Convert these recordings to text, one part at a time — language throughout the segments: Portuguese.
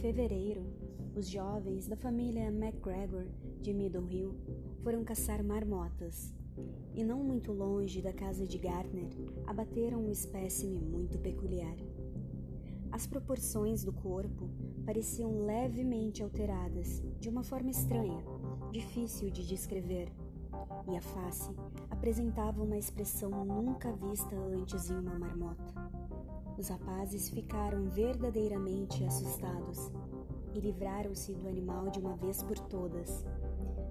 Fevereiro, os jovens da família MacGregor de Middle Hill foram caçar marmotas e, não muito longe da casa de Gardner, abateram um espécime muito peculiar. As proporções do corpo pareciam levemente alteradas, de uma forma estranha, difícil de descrever, e a face apresentava uma expressão nunca vista antes em uma marmota. Os rapazes ficaram verdadeiramente assustados e livraram-se do animal de uma vez por todas.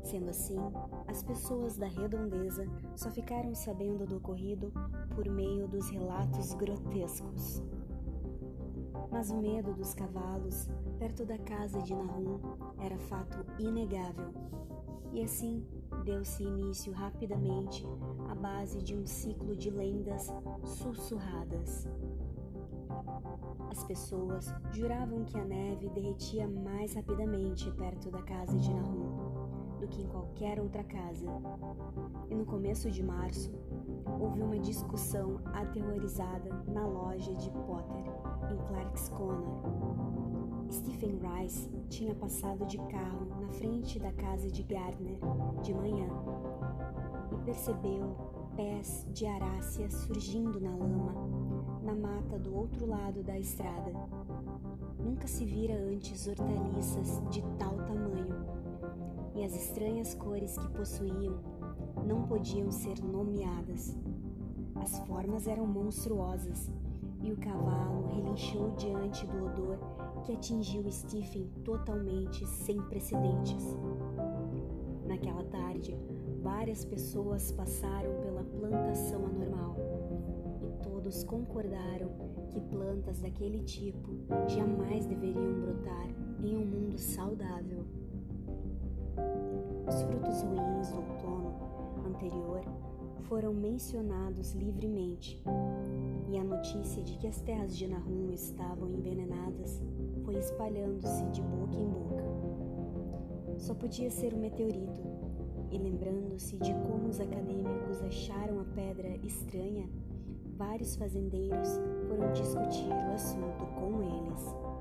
Sendo assim, as pessoas da redondeza só ficaram sabendo do ocorrido por meio dos relatos grotescos. Mas o medo dos cavalos perto da casa de Nahum era fato inegável. E assim deu-se início rapidamente à base de um ciclo de lendas sussurradas. As pessoas juravam que a neve derretia mais rapidamente perto da casa de Nahum do que em qualquer outra casa. E no começo de março, houve uma discussão aterrorizada na loja de Potter, em Clark's Corner. Stephen Rice tinha passado de carro na frente da casa de Gardner de manhã e percebeu pés de arácia surgindo na lama, na mata do outro lado da estrada. Nunca se vira antes hortaliças de tal tamanho, e as estranhas cores que possuíam não podiam ser nomeadas. As formas eram monstruosas e o cavalo relinchou diante do odor que atingiu Stephen totalmente sem precedentes. Naquela tarde, várias pessoas passaram pela plantação todos concordaram que plantas daquele tipo jamais deveriam brotar em um mundo saudável. Os frutos ruins do outono anterior foram mencionados livremente, e a notícia de que as terras de Nahum estavam envenenadas foi espalhando-se de boca em boca. Só podia ser um meteorito, e lembrando-se de como os acadêmicos acharam a pedra estranha, vários fazendeiros foram discutir o assunto com eles.